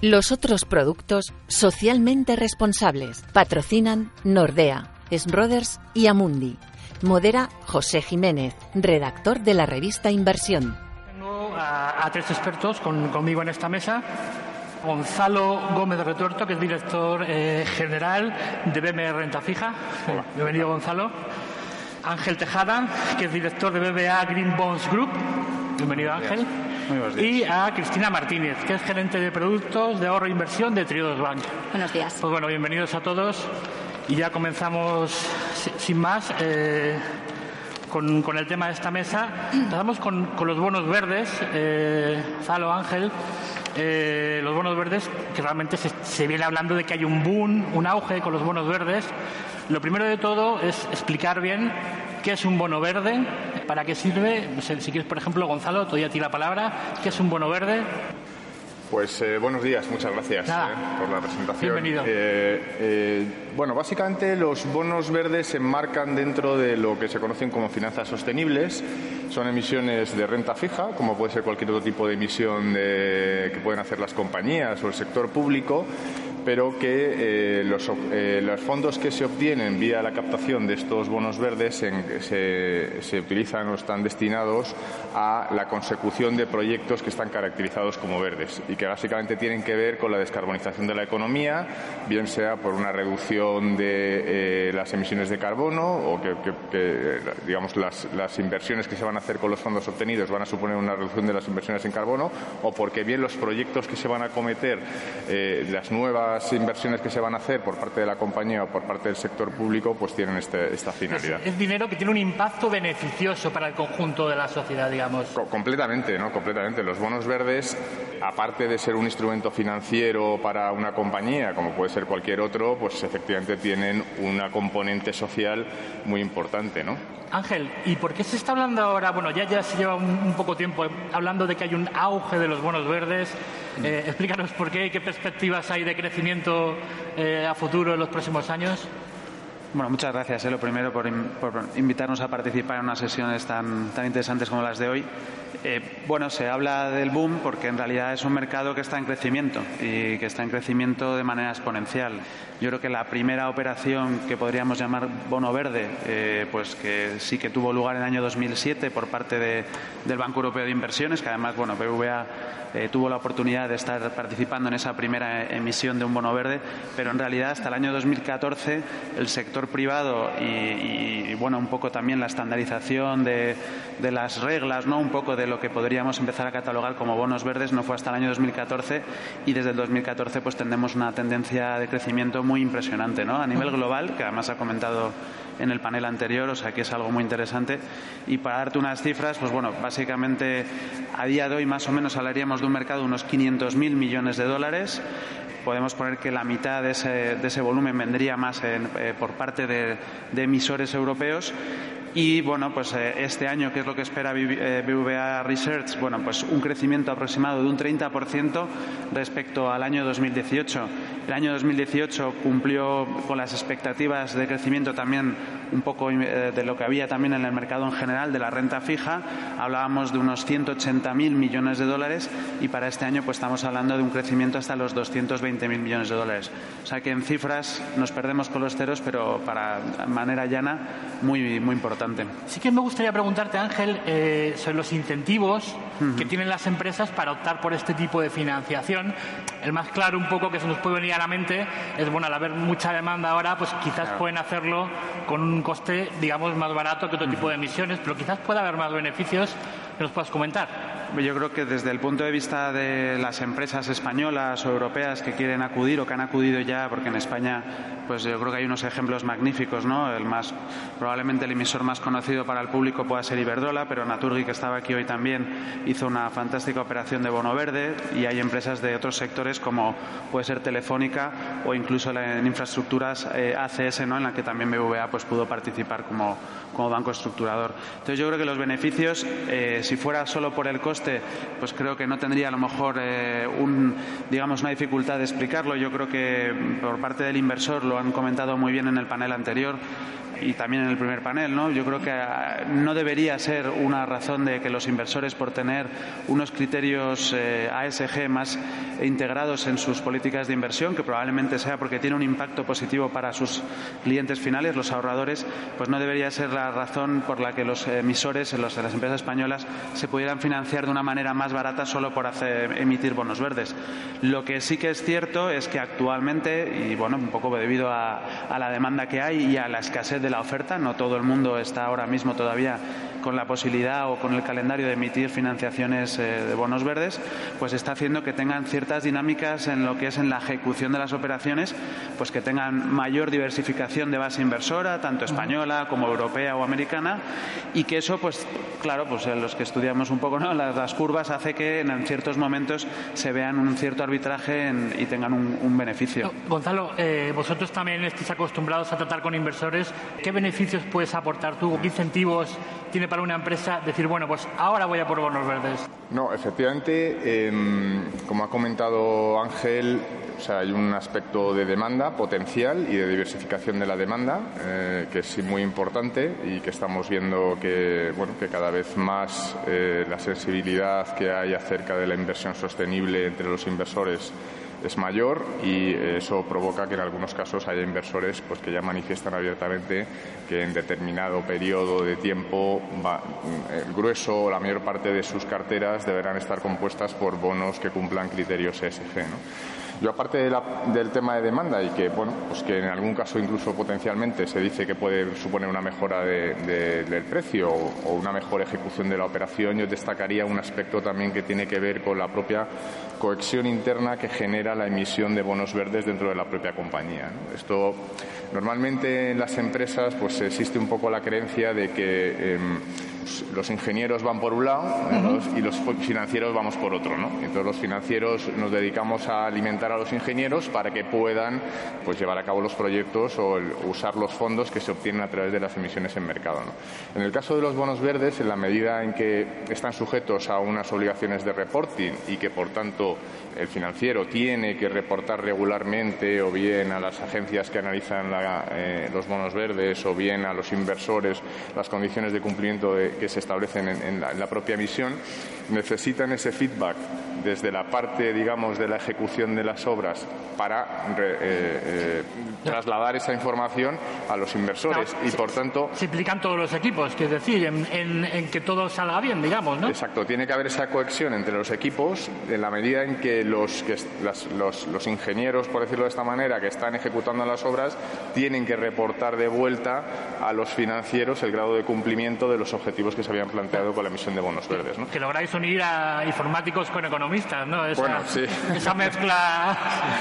Los otros productos socialmente responsables patrocinan Nordea, Smrothers y Amundi. Modera José Jiménez, redactor de la revista Inversión. Tengo a, a tres expertos con- conmigo en esta mesa. Gonzalo Gómez Retuerto, que es director eh, general de BME Renta Fija. Bienvenido, Gonzalo. Ángel Tejada, que es director de BBA Green Bonds Group. Bienvenido, Ángel. Y a Cristina Martínez, que es gerente de productos de ahorro e inversión de Triodos Bank. Buenos días. Pues bueno, bienvenidos a todos. Y ya comenzamos si- sin más eh, con, con el tema de esta mesa. Empezamos con, con los bonos verdes. Eh, Zalo, Ángel. eh, los bonos verdes, que realmente se, se viene hablando de que hay un boom, un auge con los bonos verdes. Lo primero de todo es explicar bien qué es un bono verde, para qué sirve. Si quieres, por ejemplo, Gonzalo, doy a ti la palabra. ¿Qué es un bono verde? Pues eh, buenos días, muchas gracias eh, por la presentación. Bienvenido. Eh, eh, bueno, básicamente los bonos verdes se enmarcan dentro de lo que se conocen como finanzas sostenibles. Son emisiones de renta fija, como puede ser cualquier otro tipo de emisión de- que pueden hacer las compañías o el sector público, pero que eh, eh, los fondos que se obtienen vía la captación de estos bonos verdes se utilizan o están destinados a la consecución de proyectos que están caracterizados como verdes y que básicamente tienen que ver con la descarbonización de la economía, bien sea por una reducción de eh, las emisiones de carbono o que, que- que, digamos las, las inversiones que se van a hacer con los fondos obtenidos van a suponer una reducción de las inversiones en carbono o porque bien los proyectos que se van a acometer, eh, las nuevas inversiones que se van a hacer por parte de la compañía o por parte del sector público, pues tienen este- esta Es, finalidad. es dinero que tiene un impacto beneficioso para el conjunto de la sociedad, digamos. Co- Completamente, ¿no? Completamente. Los bonos verdes, aparte de ser un instrumento financiero para una compañía, como puede ser cualquier otro, pues efectivamente tienen una componente social muy importante, ¿no? Ángel, ¿y por qué se está hablando ahora? Bueno, ya, ya se lleva un, un poco tiempo hablando de que hay un auge de los bonos verdes. Eh, explícanos por qué y qué perspectivas hay de crecimiento eh, a futuro en los próximos años. Bueno, muchas gracias, eh, lo primero, por, in- por invitarnos a participar en unas sesiones tan, tan interesantes como las de hoy. Eh, bueno, se habla del boom porque en realidad es un mercado que está en crecimiento y que está en crecimiento de manera exponencial. Yo creo que la primera operación que podríamos llamar bono verde, eh, pues que sí que tuvo lugar en el año 2007 por parte de- del Banco Europeo de Inversiones, que además, bueno, BVA eh, tuvo la oportunidad de estar participando en esa primera emisión de un bono verde, pero en realidad hasta el año 2014 el sector privado y, bueno un poco también la estandarización de, de las reglas, no un poco de lo que podríamos empezar a catalogar como bonos verdes no fue hasta el año 2014 y desde el 2014 pues tendremos una tendencia de crecimiento muy impresionante, ¿no? A nivel global, que además ha comentado en el panel anterior, o sea que es algo muy interesante. Y para darte unas cifras, pues bueno, básicamente a día de hoy más o menos hablaríamos de un mercado de unos 500.000 millones de dólares. Podemos poner que la mitad de ese, de ese volumen vendría más en, eh, por parte de, de emisores europeos. Y bueno, pues eh, este año, ¿qué es lo que espera BB- eh, BVA Research? Bueno, pues un crecimiento aproximado de un 30% respecto al año 2018. El año 2018 cumplió con las expectativas de crecimiento también un poco eh, de lo que había también en el mercado en general de la renta fija. Hablábamos de unos 180.000 millones de dólares y para este año pues estamos hablando de un crecimiento hasta los 220.000 millones de dólares. O sea que en cifras nos perdemos con los ceros, pero para manera llana muy, muy importante. Sí que me gustaría preguntarte, Ángel, eh, sobre los incentivos que tienen las empresas para optar por este tipo de financiación. El más claro un poco que se nos puede venir a la mente es, bueno, al haber mucha demanda ahora, pues quizás pueden hacerlo con un coste, digamos, más barato que otro tipo de emisiones, pero quizás pueda haber más beneficios que nos puedas comentar. Yo creo que desde el punto de vista de las empresas españolas o europeas que quieren acudir o que han acudido ya, porque en España, pues yo creo que hay unos ejemplos magníficos, ¿no? El más, probablemente el emisor más conocido para el público pueda ser Iberdrola, pero Naturgi, que estaba aquí hoy también, hizo una fantástica operación de bono verde y hay empresas de otros sectores como puede ser Telefónica o incluso en infraestructuras eh, ACS, ¿no? En la que también BVA pues pudo participar como, como banco estructurador. Entonces yo creo que los beneficios, eh, si fuera solo por el coste, pues creo que no tendría a lo mejor eh, un, digamos, una dificultad de explicarlo. Yo creo que por parte del inversor lo han comentado muy bien en el panel anterior y también en el primer panel, ¿no? Yo creo que ah, no debería ser una razón de que los inversores, por tener unos criterios eh, ASG más integrados en sus políticas de inversión, que probablemente sea porque tiene un impacto positivo para sus clientes finales, los ahorradores, pues no debería ser la razón por la que los emisores, los las empresas españolas, se pudieran financiar de una manera más barata solo por emitir bonos verdes. Lo que sí que es cierto es que actualmente, y bueno, un poco debido a, a la demanda que hay y a la escasez de la oferta. No todo el mundo está ahora mismo todavía con la posibilidad o con el calendario de emitir financiaciones eh, de bonos verdes, pues está haciendo que tengan ciertas dinámicas en lo que es en la ejecución de las operaciones, pues que tengan mayor diversificación de base inversora, tanto española como europea o americana, y que eso, pues claro, pues en los que estudiamos un poco ¿no? las, curvas hace que en ciertos momentos se vean un cierto arbitraje y tengan un, beneficio. Gonzalo, eh, vosotros también estáis acostumbrados a tratar con inversores. ¿Qué beneficios puedes aportar tú? ¿Qué incentivos tiene para una empresa decir, bueno, pues ahora voy a por bonos verdes? No, efectivamente, em, como ha comentado Ángel, hay un aspecto de demanda potencial y de diversificación de la demanda eh, que es muy importante y que estamos viendo que, bueno, que cada vez más eh, la sensibilidad que hay acerca de la inversión sostenible entre los inversores es mayor y eso provoca que en algunos casos haya inversores pues, que ya manifiestan abiertamente que en determinado periodo de tiempo el grueso o la mayor parte de sus carteras deberán estar compuestas por bonos que cumplan criterios ESG. Yo, aparte del tema de demanda y que, bueno, pues que en algún caso incluso potencialmente se dice que puede suponer una mejora del precio o, una mejor ejecución de la operación, yo destacaría un aspecto también que tiene que ver con la propia cohesión interna que genera la emisión de bonos verdes dentro de la propia compañía. Esto normalmente en las empresas pues existe un poco la creencia de que em, los ingenieros van por un lado y los financieros vamos por otro, ¿no? Entonces los financieros nos dedicamos a alimentar a los ingenieros para que puedan pues llevar a cabo los proyectos o usar los fondos que se obtienen a través de las emisiones en mercado. En el caso de los bonos verdes, en la medida en que están sujetos a unas obligaciones de reporting y que por tanto el financiero tiene que reportar regularmente o bien a las agencias que analizan eh, los bonos verdes o bien a los inversores las condiciones de cumplimiento que se establecen en, la, propia emisión, necesitan ese feedback desde la parte, digamos, de la ejecución de las obras para eh, eh, trasladar esa información a los inversores y, por tanto... Se implican todos los equipos, es decir, en, que todo salga bien, digamos, ¿no? Exacto, tiene que haber esa cohesión entre los equipos en la medida en que los, que los, los ingenieros, por decirlo de esta manera, que están ejecutando las obras, tienen que reportar de vuelta a los financieros el grado de cumplimiento de los objetivos que se habían planteado con la emisión de bonos verdes. ¿no? Que lográis unir a informáticos con economistas, ¿no? Esa, bueno, sí. esa mezcla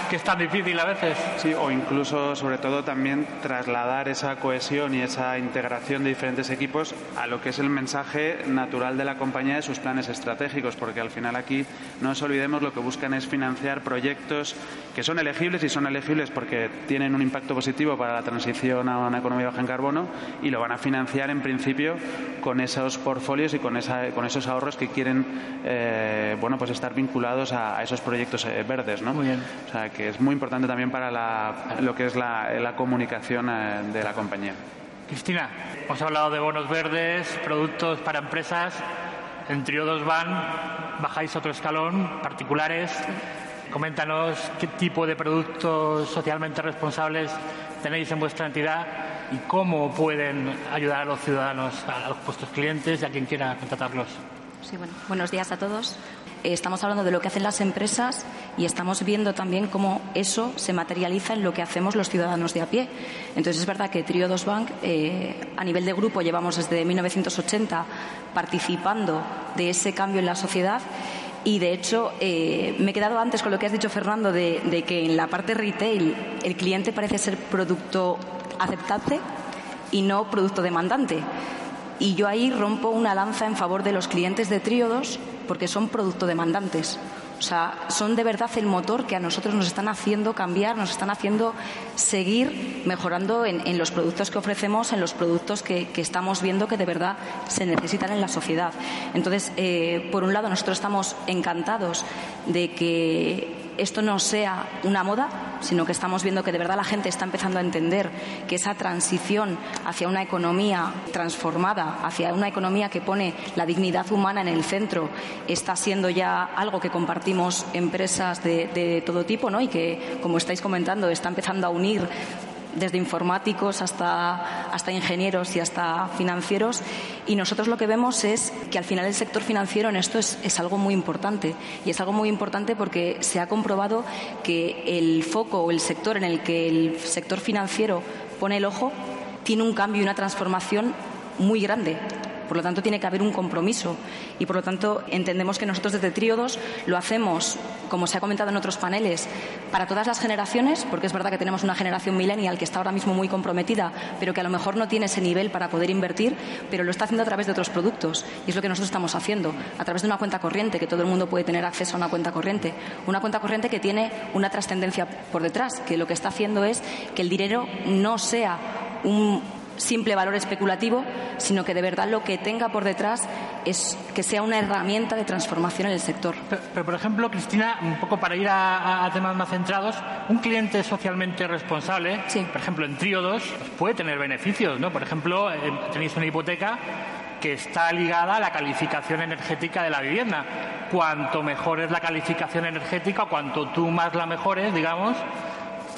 que es tan difícil a veces. Sí, o incluso, sobre todo, también trasladar esa cohesión y esa integración de diferentes equipos a lo que es el mensaje natural de la compañía de sus planes estratégicos, porque al final aquí no nos olvidemos lo que buscan es financiar proyectos que son elegibles y son elegibles porque tienen un impacto positivo para la transición a una economía baja en carbono y lo van a financiar en principio con esos portfolios y con, esa, con esos ahorros que quieren eh, bueno, pues estar vinculados a, esos proyectos eh, verdes. ¿no? Muy bien. O sea, que es muy importante también para la, lo que es la, la comunicación eh, de la compañía. Cristina, hemos hablado de bonos verdes, productos para empresas. En Trio 2 Van bajáis otro escalón, particulares. Coméntanos qué tipo de productos socialmente responsables tenéis en vuestra entidad y cómo pueden ayudar a los ciudadanos, a los puestos clientes y a quien quiera contratarlos. Sí, bueno, buenos días a todos. Eh, estamos hablando de lo que hacen las empresas y estamos viendo también cómo eso se materializa en lo que hacemos los ciudadanos de a pie. Entonces, es verdad que Triodos Bank, eh, a nivel de grupo, llevamos desde 1980 participando de ese cambio en la sociedad y de hecho, eh, me he quedado antes con lo que has dicho, Fernando, de, que en la parte retail el cliente parece ser producto aceptable y no producto demandante. Y yo ahí rompo una lanza en favor de los clientes de Tríodos porque son producto demandantes. O sea, son de verdad el motor que a nosotros nos están haciendo cambiar, nos están haciendo seguir mejorando en, los productos que ofrecemos, en los productos que, estamos viendo que de verdad se necesitan en la sociedad. Entonces, eh, por un lado, nosotros estamos encantados de que esto no sea una moda, sino que estamos viendo que de verdad la gente está empezando a entender que esa transición hacia una economía transformada, hacia una economía que pone la dignidad humana en el centro, está siendo ya algo que compartimos empresas de, todo tipo, ¿no? Y que, como estáis comentando, está empezando a unir desde informáticos hasta, hasta ingenieros y hasta financieros. Y nosotros lo que vemos es que al final el sector financiero en esto es, es algo muy importante. Y es algo muy importante porque se ha comprobado que el foco o el sector en el que el sector financiero pone el ojo tiene un cambio y una transformación muy grande por lo tanto, tiene que haber un compromiso y, por lo tanto, entendemos que nosotros desde Tríodos lo hacemos, como se ha comentado en otros paneles, para todas las generaciones, porque es verdad que tenemos una generación millennial que está ahora mismo muy comprometida, pero que a lo mejor no tiene ese nivel para poder invertir, pero lo está haciendo a través de otros productos. Y es lo que nosotros estamos haciendo, a través de una cuenta corriente, que todo el mundo puede tener acceso a una cuenta corriente. Una cuenta corriente que tiene una trascendencia por detrás, que lo que está haciendo es que el dinero no sea un simple valor especulativo, sino que de verdad lo que tenga por detrás es que sea una herramienta de transformación en el sector. Pero, por ejemplo, Cristina, un poco para ir a, temas más centrados, un cliente socialmente responsable, por ejemplo, en Tríodos, puede tener beneficios, ¿no? Por ejemplo, eh, tenéis una hipoteca que está ligada a la calificación energética de la vivienda. Cuanto mejor es la calificación energética, cuanto tú más la mejores, digamos,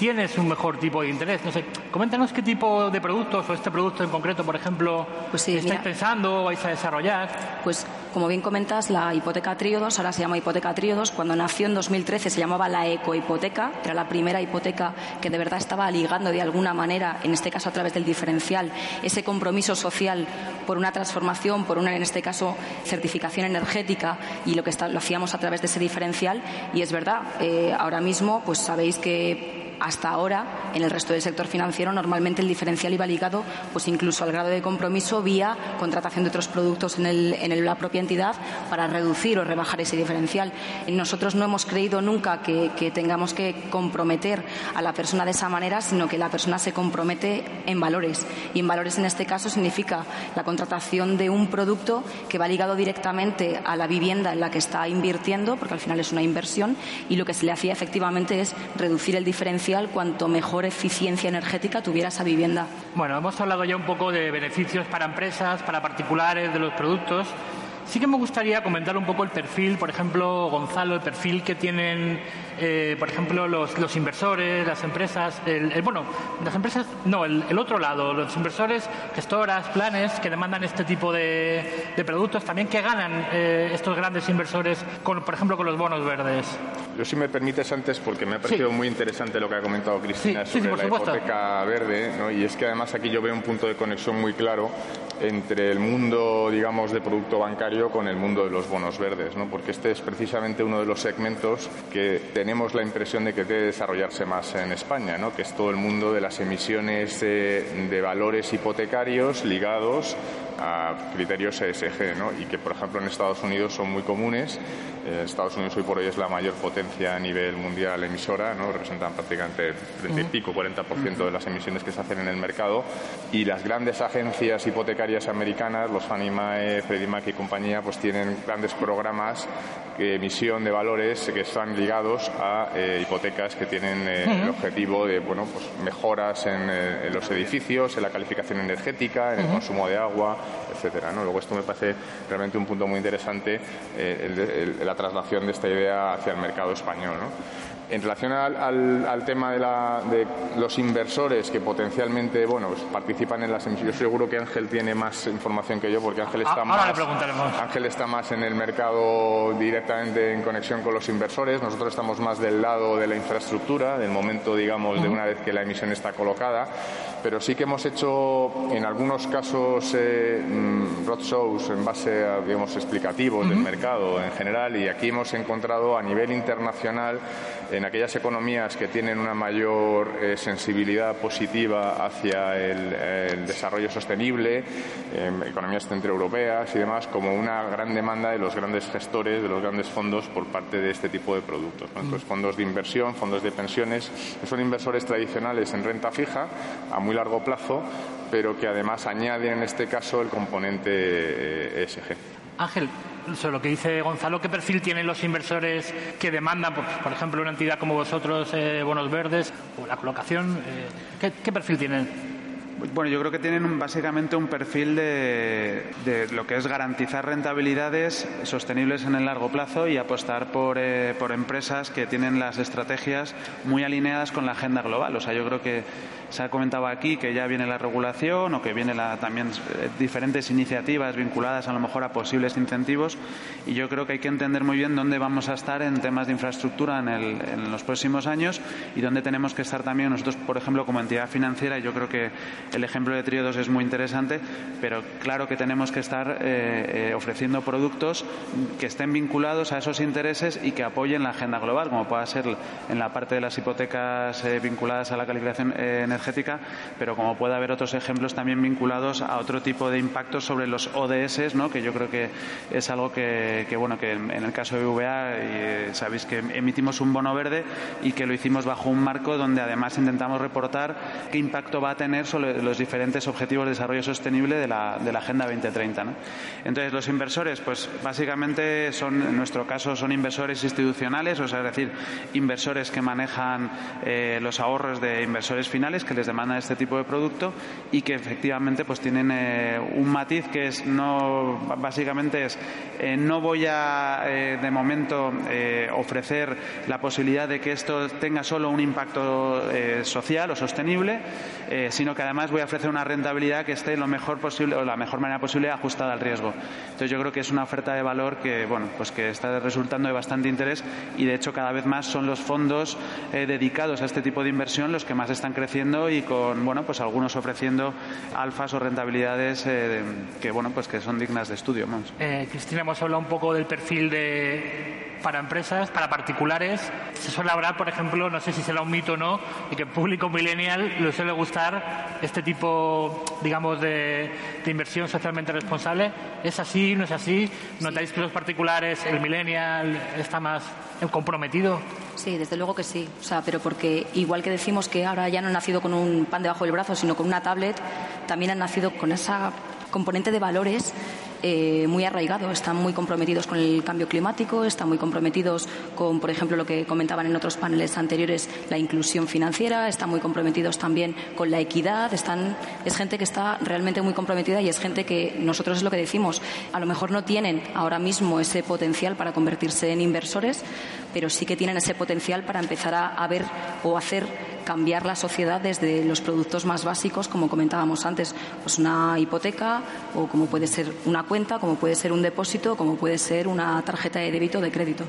tienes un mejor tipo de interés. No sé, coméntanos qué tipo de productos o este producto en concreto, por ejemplo, pues estáis pensando o vais a desarrollar. Pues como bien comentas, la hipoteca Tríodos ahora se llama hipoteca Tríodos. Cuando nació en 2013 se llamaba la ecohipoteca, era la primera hipoteca que de verdad estaba ligando de alguna manera, en este caso a través del diferencial, ese compromiso social por una transformación, por una, en este caso, certificación energética y lo que lo hacíamos a través de ese diferencial. Y es verdad, eh, ahora mismo, pues sabéis que hasta ahora, en el resto del sector financiero, normalmente el diferencial iba ligado pues incluso al grado de compromiso vía contratación de otros productos en, la propia entidad para reducir o rebajar ese diferencial. Nosotros no hemos creído nunca que, tengamos que comprometer a la persona de esa manera, sino que la persona se compromete en valores. Y en valores en este caso significa la contratación de un producto que va ligado directamente a la vivienda en la que está invirtiendo, porque al final es una inversión, y lo que se le hacía efectivamente es reducir el diferencial cuanto mejor eficiencia energética tuviera esa vivienda. Bueno, hemos hablado ya un poco de beneficios para empresas, para particulares, de los productos. Sí que me gustaría comentar un poco el perfil, por ejemplo, Gonzalo, el perfil que tienen, eh, por ejemplo, los, los, inversores, las empresas, el, bueno, las empresas, no, el, otro lado, los inversores, gestoras, planes que demandan este tipo de, de productos, también que ganan eh, estos grandes inversores, con, por ejemplo, con los bonos verdes. Yo, si me permites antes, porque me ha parecido muy interesante lo que ha comentado Cristina sobre la hipoteca verde, ¿no? y es que además aquí yo veo un punto de conexión muy claro entre el mundo, digamos, de producto bancario con el mundo de los bonos verdes, ¿no? porque este es precisamente uno de los segmentos que tenemos la impresión de que debe desarrollarse más en España, ¿no? que es todo el mundo de las emisiones de valores hipotecarios ligados a criterios ESG, ¿no? y que, por ejemplo, en Estados Unidos son muy comunes. Eh, Estados Unidos hoy por hoy es la mayor potencia a nivel mundial emisora, ¿no? representan prácticamente 30 y pico, 40% de las emisiones que se hacen en el mercado. Y las grandes agencias hipotecarias americanas, los Fannie Mae, Freddie Mac y compañía, pues tienen grandes programas de emisión de valores que están ligados a eh, hipotecas que tienen eh, el objetivo de bueno, pues mejoras en, en, los edificios, en la calificación energética, en el consumo de agua, etcétera. Luego esto me parece realmente un punto muy interesante, eh, la traslación de esta idea hacia el mercado español. En relación al, tema de, los inversores que potencialmente bueno, pues participan en las emisiones, yo seguro que Ángel tiene más información que yo porque Ángel está, más, Ángel está más en el mercado directamente en conexión con los inversores. Nosotros estamos más del lado de la infraestructura, del momento, digamos, de una vez que la emisión está colocada. Pero sí que hemos hecho en algunos casos eh, mm, roadshows en base a, digamos, explicativos del mercado en general y aquí hemos encontrado a nivel internacional en aquellas economías que tienen una mayor eh, sensibilidad positiva hacia el, desarrollo sostenible, em, economías centroeuropeas y demás, como una gran demanda de los grandes gestores, de los grandes fondos por parte de este tipo de productos. Entonces, fondos de inversión, fondos de pensiones, que son inversores tradicionales en renta fija a muy largo plazo, pero que además añaden en este caso el componente ESG. Eh, Ángel, sobre lo que dice Gonzalo, ¿qué perfil tienen los inversores que demandan, pues, por ejemplo, una entidad como vosotros, eh, bonos verdes o la colocación? Eh, ¿qué, perfil tienen? Bueno, yo creo que tienen básicamente un perfil de, lo que es garantizar rentabilidades sostenibles en el largo plazo y apostar por, eh, por empresas que tienen las estrategias muy alineadas con la agenda global. O sea, yo creo que se ha comentado aquí que ya viene la regulación o que vienen también eh, diferentes iniciativas vinculadas a lo mejor a posibles incentivos y yo creo que hay que entender muy bien dónde vamos a estar en temas de infraestructura en, los próximos años y dónde tenemos que estar también nosotros, por ejemplo, como entidad financiera. Yo creo que el ejemplo de Triodos es muy interesante, pero claro que tenemos que estar eh, eh, ofreciendo productos que estén vinculados a esos intereses y que apoyen la agenda global, como pueda ser en la parte de las hipotecas vinculadas a la calificación energética pero como puede haber otros ejemplos también vinculados a otro tipo de impactos sobre los ODS, ¿no? que yo creo que es algo que, bueno, que en, el caso de VA eh, sabéis que emitimos un bono verde y que lo hicimos bajo un marco donde además intentamos reportar qué impacto va a tener sobre los diferentes objetivos de desarrollo sostenible de la, de la Agenda 2030. Entonces, los inversores, pues básicamente son, en nuestro caso, son inversores institucionales, o sea, es decir, inversores que manejan eh, los ahorros de inversores finales, que les demandan este tipo de producto y que efectivamente pues tienen eh, un matiz que es no básicamente es eh, no voy a de momento ofrecer la posibilidad de que esto tenga solo un impacto social o sostenible sino que además voy a ofrecer una rentabilidad que esté lo mejor posible o la mejor manera posible ajustada al riesgo entonces yo creo que es una oferta de valor que bueno pues que está resultando de bastante interés y de hecho cada vez más son los fondos dedicados a este tipo de inversión los que más están creciendo y con bueno pues algunos ofreciendo alfas o rentabilidades eh, que bueno pues que son dignas de estudio. Eh, Cristina, hemos hablado un poco del perfil de para empresas, para particulares. Se suele hablar, por ejemplo, no sé si será un mito o no, de que público millennial le suele gustar este tipo, digamos, de, inversión socialmente responsable. ¿Es así? ¿No es así? ¿Notáis que los particulares, el millennial, está más comprometido? Sí, desde luego que sí. O sea, pero porque igual que decimos que ahora ya no han nacido con un pan debajo del brazo, sino con una tablet, también han nacido con esa componente de valores eh, muy arraigados, están muy comprometidos con el cambio climático, están muy comprometidos con, por ejemplo, lo que comentaban en otros paneles anteriores, la inclusión financiera, están muy comprometidos también con la equidad, están, es gente que está realmente muy comprometida y es gente que nosotros es lo que decimos, a lo mejor no tienen ahora mismo ese potencial para convertirse en inversores, pero sí que tienen ese potencial para empezar a ver o hacer cambiar la sociedad desde los productos más básicos, como comentábamos antes, pues una hipoteca o como puede ser una cuenta, como puede ser un depósito, como puede ser una tarjeta de débito o de crédito.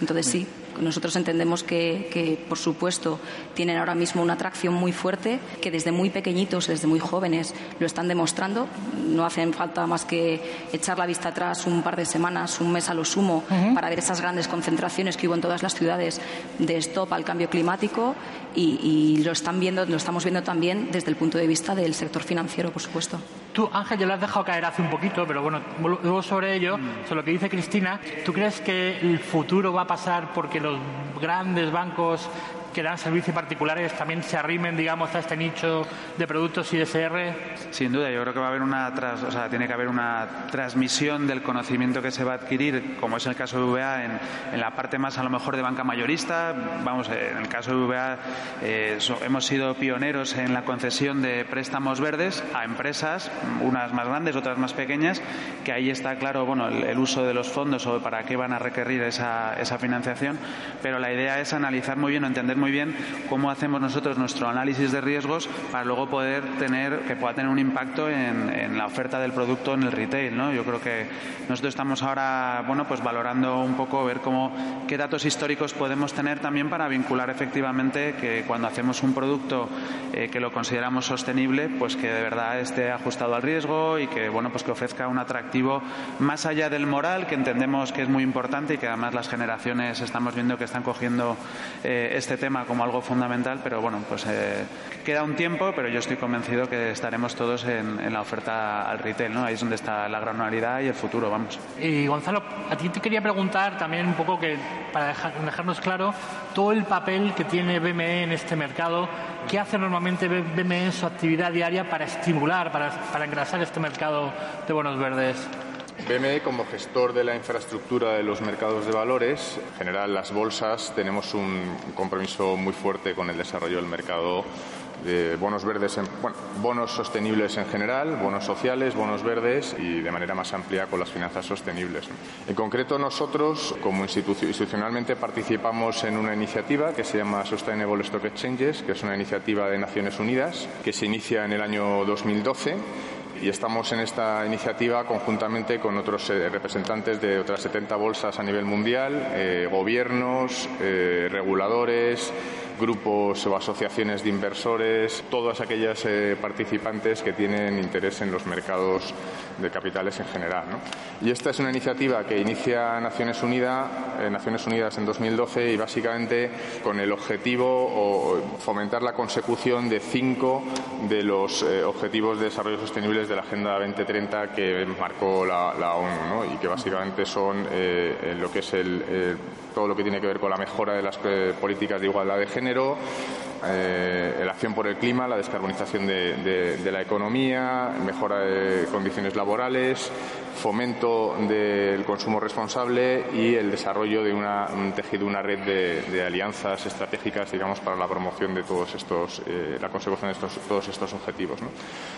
Entonces sí, nosotros entendemos que, por supuesto, tienen ahora mismo una atracción muy fuerte, que desde muy pequeñitos, desde muy jóvenes, lo están demostrando. No hacen falta más que echar la vista atrás un par de semanas, un mes a lo sumo, para ver esas grandes concentraciones que hubo en todas las ciudades de stop al cambio climático y, lo están viendo, lo estamos viendo también desde el punto de vista del sector financiero, por supuesto. Tú, Ángel, ya lo has dejado caer hace un poquito, pero bueno, luego sobre ello, sobre lo que dice Cristina, ¿tú crees que el futuro va a pasar porque los grandes bancos que dan servicios particulares también se arrimen, digamos, a este nicho de productos ISR? Sin duda, yo creo que va a haber una, o sea, tiene que haber una transmisión del conocimiento que se va a adquirir, como es el caso de VA, en, en la parte más a lo mejor de banca mayorista. Vamos, eh, en el caso de VA eh, hemos sido pioneros en la concesión de préstamos verdes a empresas unas más grandes, otras más pequeñas, que ahí está claro bueno, el, uso de los fondos o para qué van a requerir esa, esa financiación, pero la idea es analizar muy bien o entender muy bien cómo hacemos nosotros nuestro análisis de riesgos para luego poder tener, que pueda tener un impacto en, en la oferta del producto en el retail. ¿no? Yo creo que nosotros estamos ahora bueno, pues valorando un poco, ver cómo, qué datos históricos podemos tener también para vincular efectivamente que cuando hacemos un producto eh, que lo consideramos sostenible, pues que de verdad esté ajustado al riesgo y que bueno, pues que ofrezca un atractivo más allá del moral, que entendemos que es muy importante y que además las generaciones estamos viendo que están cogiendo eh, este tema como algo fundamental, pero bueno, pues eh, queda un tiempo, pero yo estoy convencido que estaremos todos en, la oferta al retail, ¿no? Ahí es donde está la granularidad y el futuro, vamos. Y Gonzalo, a ti te quería preguntar también un poco que, para dejarnos claro, todo el papel que tiene BME en este mercado, ¿qué hace normalmente BME en su actividad diaria para estimular, para, para engrasar este mercado de bonos verdes? BME, como gestor de la infraestructura de los mercados de valores, en general las bolsas, tenemos un compromiso muy fuerte con el desarrollo del mercado de bonos verdes, bueno, bonos sostenibles en general, bonos sociales, bonos verdes y de manera más amplia con las finanzas sostenibles. En concreto, nosotros, como institucionalmente, participamos en una iniciativa que se llama Sustainable Stock Exchanges, que es una iniciativa de Naciones Unidas que se inicia en el año 2012 y estamos en esta iniciativa conjuntamente con otros eh, representantes de otras 70 bolsas a nivel mundial, eh, gobiernos, eh, reguladores, grupos o asociaciones de inversores, todas aquellas eh, participantes que tienen interés en los mercados de capitales en general. Y esta es una iniciativa que inicia Naciones Unidas, eh, Naciones Unidas en 2012 y básicamente con el objetivo o fomentar la consecución de cinco de los eh, objetivos de desarrollo sostenibles de la Agenda 2030 que marcó la, ONU y que básicamente son lo que es el todo lo que tiene que ver con la mejora de las eh, políticas de igualdad de género, eh, la acción por el clima, la descarbonización de, de la economía, mejora de condiciones laborales, fomento del consumo responsable y el desarrollo de un tejido, una red de, alianzas estratégicas, digamos, para la promoción de todos estos, eh, la consecución de todos estos objetivos.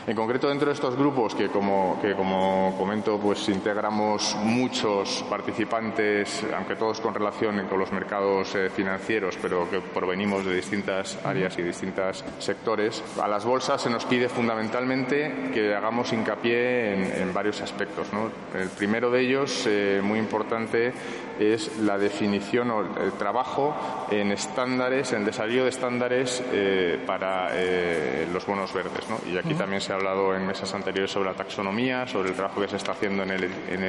En concreto, dentro de estos grupos, que como, que como comento, pues integramos muchos participantes, aunque todos con relación con los mercados eh, financieros, pero que provenimos de distintas áreas y distintos sectores, a las bolsas se nos pide fundamentalmente que hagamos hincapié en, en varios aspectos. ¿no? El primero de ellos, eh, muy importante, es la definición o el trabajo en estándares, en el desarrollo de estándares eh, para eh, los bonos verdes. Y aquí también se ha hablado en mesas anteriores sobre la taxonomía, sobre el trabajo que se está haciendo en el,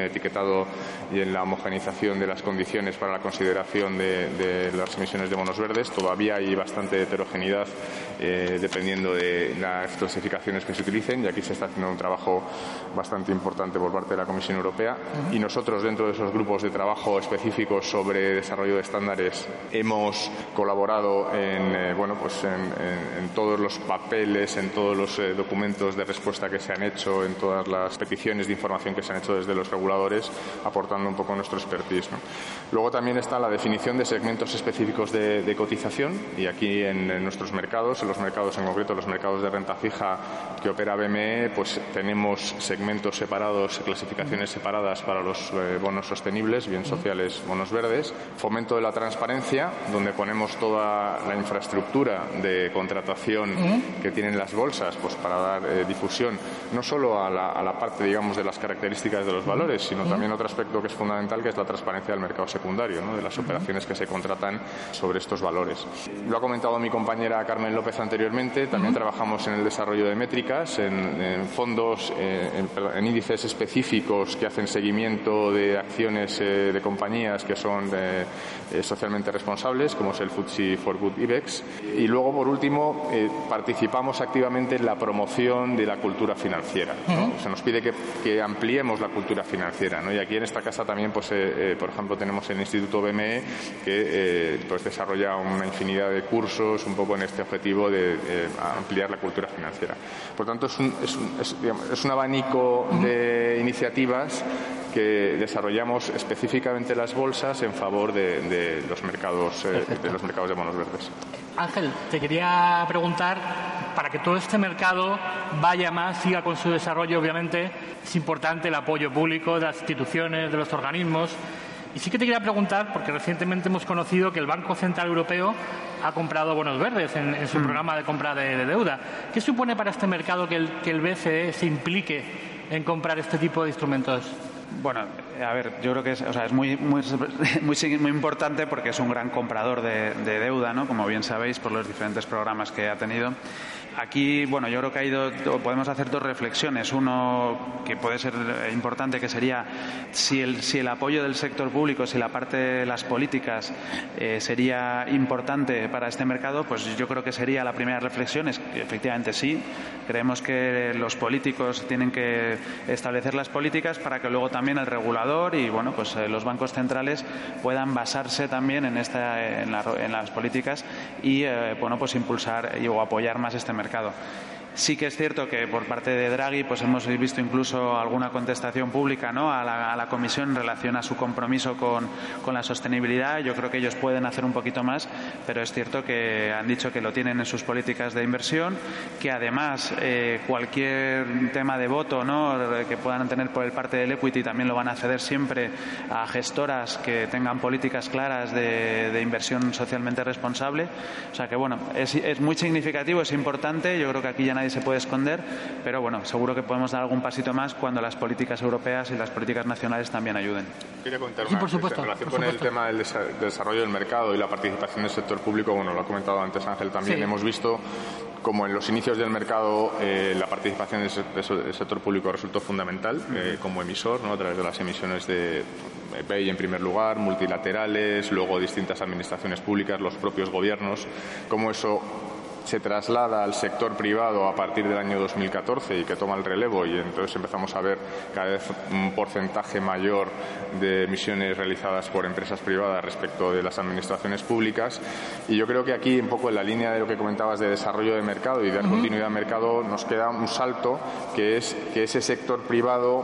etiquetado y en la homogenización de las condiciones para la consideración de, las emisiones de bonos verdes. Todavía hay bastante heterogeneidad dependiendo de las clasificaciones que se utilicen y aquí se está haciendo un trabajo bastante importante por parte de la Comisión Europea y nosotros dentro de esos grupos de trabajo específicos sobre desarrollo de estándares hemos colaborado en, eh, bueno, pues en, todos los papeles, en todos los eh, documentos de respuesta que se han hecho, en todas las peticiones de información que se han hecho desde los reguladores, aportando un poco nuestro expertise. Luego también está la definición de segmentos específicos de, cotización y aquí en, nuestros mercados, en los mercados en concreto, los mercados de renta fija que opera BME, pues tenemos segmentos separados, clasificados separadas para los eh, bonos sostenibles, bien sociales, bonos verdes, fomento de la transparencia, donde ponemos toda la infraestructura de contratación que tienen las bolsas pues para dar eh, difusión no solo a la, parte, digamos, de las características de los valores, sino también otro aspecto que es fundamental, que es la transparencia del mercado secundario, de las operaciones que se contratan sobre estos valores. Lo ha comentado mi compañera Carmen López anteriormente, también trabajamos en el desarrollo de métricas, en, fondos, eh, en índices específicos que hacen seguimiento de acciones eh, de compañías que son eh, socialmente responsables, como es el FTSE for Good IBEX. Y luego, por último, eh, participamos activamente en la promoción de la cultura financiera. Se nos pide que, ampliemos la cultura financiera. Y aquí en esta casa también, pues, por ejemplo, tenemos el Instituto BME que pues, desarrolla una infinidad de cursos un poco en este objetivo de ampliar la cultura financiera. Por tanto, es un, es un, abanico de iniciativas iniciativas que desarrollamos específicamente las bolsas en favor de, los mercados eh, de los mercados de bonos verdes. Ángel, te quería preguntar, para que todo este mercado vaya más, siga con su desarrollo, obviamente es importante el apoyo público de las instituciones, de los organismos. Y sí que te quería preguntar, porque recientemente hemos conocido que el Banco Central Europeo ha comprado bonos verdes en, su mm. programa de compra de, deuda. ¿Qué supone para este mercado que el, que el BCE se implique en comprar este tipo de instrumentos? Bueno, a ver, yo creo que es, o sea, es muy, muy, muy, muy, importante porque es un gran comprador de, de, deuda, ¿no? Como bien sabéis, por los diferentes programas que ha tenido. Aquí, bueno, yo creo que ha ido, podemos hacer dos reflexiones. Uno que puede ser importante, que sería si el, si el apoyo del sector público, si la parte de las políticas eh, sería importante para este mercado, pues yo creo que sería la primera reflexión, es que efectivamente sí. Creemos que los políticos tienen que establecer las políticas para que luego también el regulador y, bueno, pues eh, los bancos centrales puedan basarse también en, esta, en, las políticas y, eh, bueno, pues impulsar y, o apoyar más este mercado. Sí que es cierto que por parte de Draghi pues hemos visto incluso alguna contestación pública ¿no? a, la, Comisión en relación a su compromiso con, la sostenibilidad. Yo creo que ellos pueden hacer un poquito más, pero es cierto que han dicho que lo tienen en sus políticas de inversión, que además eh, cualquier tema de voto ¿no? que puedan tener por el parte del equity también lo van a ceder siempre a gestoras que tengan políticas claras de, inversión socialmente responsable. O sea que bueno, es, es muy significativo, es importante. Yo creo que aquí ya nadie se puede esconder, pero bueno, seguro que podemos dar algún pasito más cuando las políticas europeas y las políticas nacionales también ayuden. Quería comentar por supuesto, en relación con el tema del desarrollo del mercado y la participación del sector público, bueno, lo ha comentado antes Ángel también, hemos visto como en los inicios del mercado eh, la participación del, sector público resultó fundamental eh, como emisor, ¿no? a través de las emisiones de BEI en primer lugar, multilaterales, luego distintas administraciones públicas, los propios gobiernos, cómo eso se traslada al sector privado a partir del año 2014 y que toma el relevo y entonces empezamos a ver cada vez un porcentaje mayor de emisiones realizadas por empresas privadas respecto de las administraciones públicas. Y yo creo que aquí un poco en la línea de lo que comentabas de desarrollo de mercado y de continuidad de mercado nos queda un salto que es que ese sector privado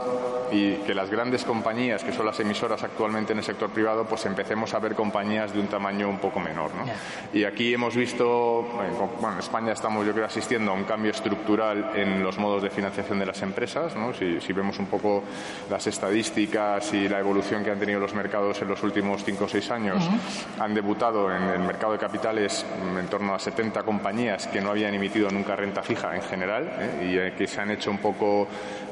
y que las grandes compañías que son las emisoras actualmente en el sector privado pues empecemos a ver compañías de un tamaño un poco menor ¿no? y aquí hemos visto bueno, en España estamos, yo creo, asistiendo a un cambio estructural en los modos de financiación de las empresas. ¿no? Si, vemos un poco las estadísticas y la evolución que han tenido los mercados en los últimos cinco o seis años, han debutado en el mercado de capitales en torno a 70 compañías que no habían emitido nunca renta fija en general ¿eh? y eh, que se han hecho un poco,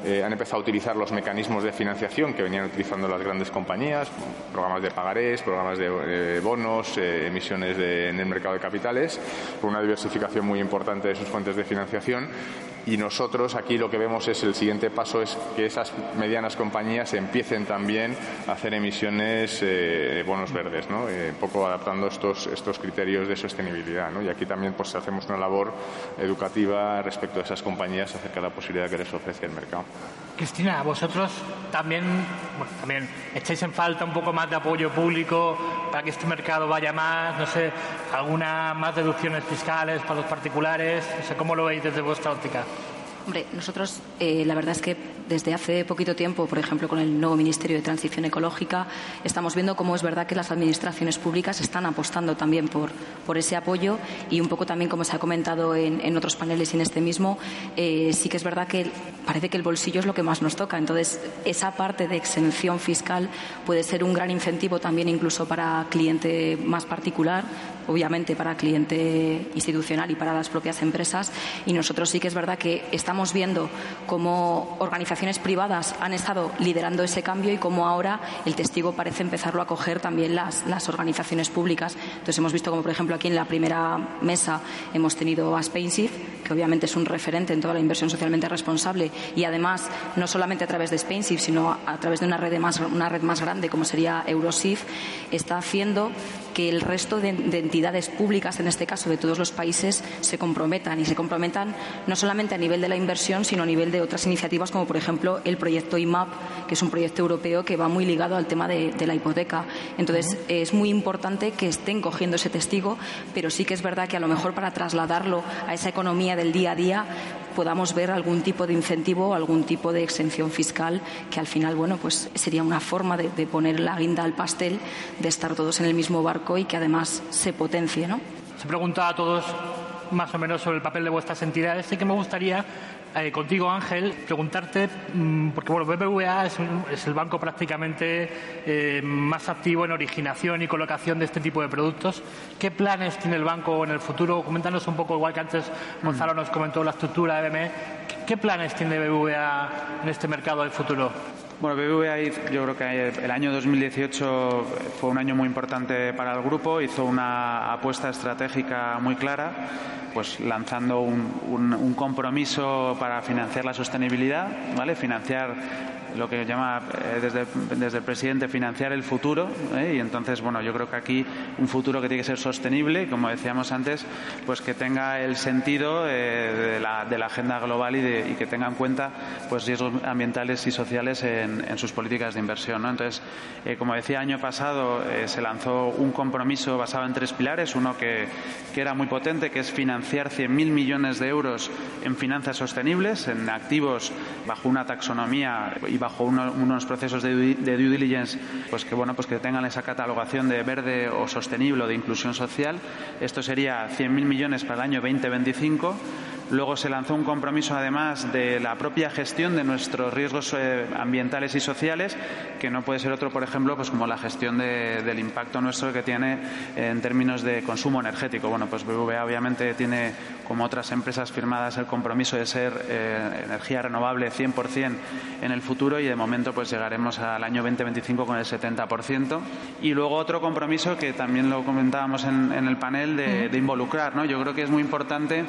eh, han empezado a utilizar los mecanismos de financiación que venían utilizando las grandes compañías, programas de pagarés, programas de bonos, emisiones en el mercado de capitales, por una diversificación muy importante de sus fuentes de financiación y nosotros aquí lo que vemos es el siguiente paso es que esas medianas compañías empiecen también a hacer emisiones eh, bonos verdes, ¿no? Eh, un poco adaptando estos, estos criterios de sostenibilidad. ¿no? Y aquí también pues hacemos una labor educativa respecto a esas compañías acerca de la posibilidad que les ofrece el mercado. Cristina, vosotros también, bueno, también echáis en falta un poco más de apoyo público para que este mercado vaya más, no sé, alguna más deducciones fiscales para los particulares, no sé, ¿cómo lo veis desde vuestra óptica? Hombre, nosotros eh, la verdad es que desde hace poquito tiempo, por ejemplo, con el nuevo Ministerio de Transición Ecológica, estamos viendo cómo es verdad que las administraciones públicas están apostando también por, por ese apoyo y un poco también, como se ha comentado en, otros paneles y en este mismo, eh, sí que es verdad que parece que el bolsillo es lo que más nos toca. Entonces, esa parte de exención fiscal puede ser un gran incentivo también incluso para cliente más particular, obviamente para cliente institucional y para las propias empresas. Y nosotros sí que es verdad que estamos viendo cómo organizaciones privadas han estado liderando ese cambio y cómo ahora el testigo parece empezarlo a coger también las, las organizaciones públicas. Entonces hemos visto como, por ejemplo, aquí en la primera mesa hemos tenido a Spainsif, que obviamente es un referente en toda la inversión socialmente responsable y además no solamente a través de Spainsif, sino a través de una red más, una red más grande como sería Eurosif, está haciendo que el resto de, entidades públicas, en este caso de todos los países, se comprometan y se comprometan no solamente a nivel de la inversión, sino a nivel de otras iniciativas, como por ejemplo el proyecto IMAP, que es un proyecto europeo que va muy ligado al tema de, la hipoteca. Entonces, es muy importante que estén cogiendo ese testigo, pero sí que es verdad que a lo mejor para trasladarlo a esa economía del día a día podamos ver algún tipo de incentivo o algún tipo de exención fiscal que al final, bueno, pues sería una forma de, poner la guinda al pastel, de estar todos en el mismo barco y que además se potencie, ¿no? Se pregunta a todos más o menos sobre el papel de vuestras entidades. Sí que me gustaría eh, contigo, Ángel, preguntarte, mm, porque bueno, BBVA es, el banco prácticamente eh, más activo en originación y colocación de este tipo de productos. ¿Qué planes tiene el banco en el futuro? Coméntanos un poco, igual que antes Gonzalo nos comentó la estructura de BME. ¿Qué planes tiene BBVA en este mercado del futuro? Bueno, BBVA yo creo que el año 2018 fue un año muy importante para el grupo, hizo una apuesta estratégica muy clara, pues lanzando un, un compromiso para financiar la sostenibilidad, ¿vale? Financiar lo que llama eh, desde, desde, el presidente financiar el futuro ¿eh? y entonces bueno yo creo que aquí un futuro que tiene que ser sostenible como decíamos antes pues que tenga el sentido eh, de, la, de, la, agenda global y, de, y, que tenga en cuenta pues riesgos ambientales y sociales en, en sus políticas de inversión ¿no? entonces como decía año pasado se lanzó un compromiso basado en tres pilares uno que, que era muy potente que es financiar 100.000 millones de euros en finanzas sostenibles en activos bajo una taxonomía bajo unos procesos de, due diligence pues que bueno pues que tengan esa catalogación de verde o sostenible o de inclusión social. Esto sería 100.000 millones para el año 2025 Luego se lanzó un compromiso, además, de la propia gestión de nuestros riesgos eh, ambientales y sociales, que no puede ser otro, por ejemplo, pues como la gestión del impacto nuestro que tiene en términos de consumo energético. Bueno, pues BVA obviamente tiene, como otras empresas firmadas, el compromiso de ser eh, energía renovable 100% en el futuro y de momento pues llegaremos al año 2025 con el 70%. Y luego otro compromiso que también lo comentábamos en, el panel de, de involucrar. ¿no? Yo creo que es muy importante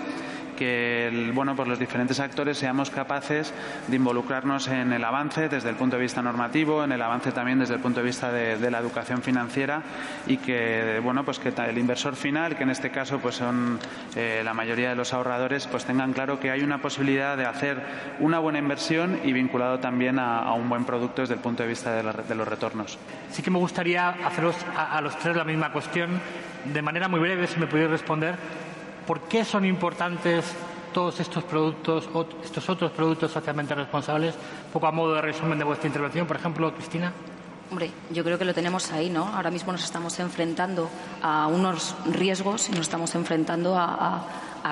que bueno, pues los diferentes actores seamos capaces de involucrarnos en el avance desde el punto de vista normativo, en el avance también desde el punto de vista de, la educación financiera y que bueno, pues que el inversor final, que en este caso pues son eh, la mayoría de los ahorradores, pues tengan claro que hay una posibilidad de hacer una buena inversión y vinculado también a, un buen producto desde el punto de vista de, los retornos. Sí que me gustaría haceros a, a los tres la misma cuestión de manera muy breve, si me pudierais responder. ¿Por qué son importantes todos estos productos, estos otros productos socialmente responsables? Poco a modo de resumen de vuestra intervención, por ejemplo, Cristina. Hombre, yo creo que lo tenemos ahí, ¿no? Ahora mismo nos estamos enfrentando a unos riesgos y nos estamos enfrentando a,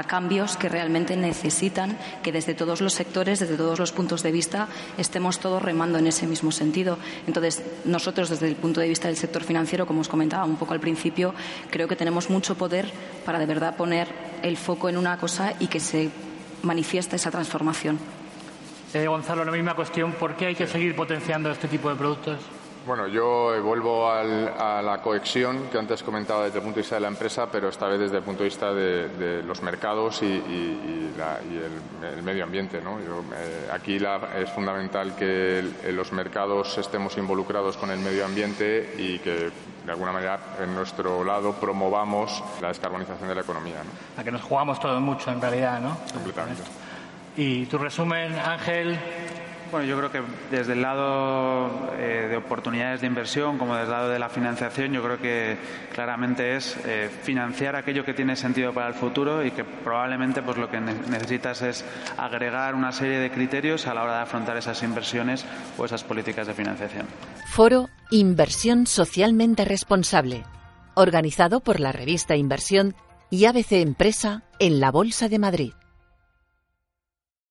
cambios que realmente necesitan que desde todos los sectores, desde todos los puntos de vista, estemos todos remando en ese mismo sentido. Entonces, nosotros, desde el punto de vista del sector financiero, como os comentaba un poco al principio, creo que tenemos mucho poder para de verdad poner el foco en una cosa y que se manifiesta esa transformación. Eh, Gonzalo, la misma cuestión. ¿Por qué hay que seguir potenciando este tipo de productos? Bueno, yo vuelvo a la cohesión que antes comentaba desde el punto de vista de la empresa, pero esta vez desde el punto de vista de, los mercados y, el, medio ambiente. Eh, aquí es fundamental que en los mercados estemos involucrados con el medio ambiente y que de alguna manera en nuestro lado promovamos la descarbonización de la economía. A que nos jugamos todos mucho en realidad, ¿no? Completamente. Y tu resumen, Ángel, bueno, yo creo que desde el lado eh, de oportunidades de inversión, como desde el lado de la financiación, yo creo que claramente es eh, financiar aquello que tiene sentido para el futuro y que probablemente pues lo que necesitas es agregar una serie de criterios a la hora de afrontar esas inversiones o esas políticas de financiación. Foro Inversión Socialmente Responsable, organizado por la revista Inversión y ABC Empresa en la Bolsa de Madrid.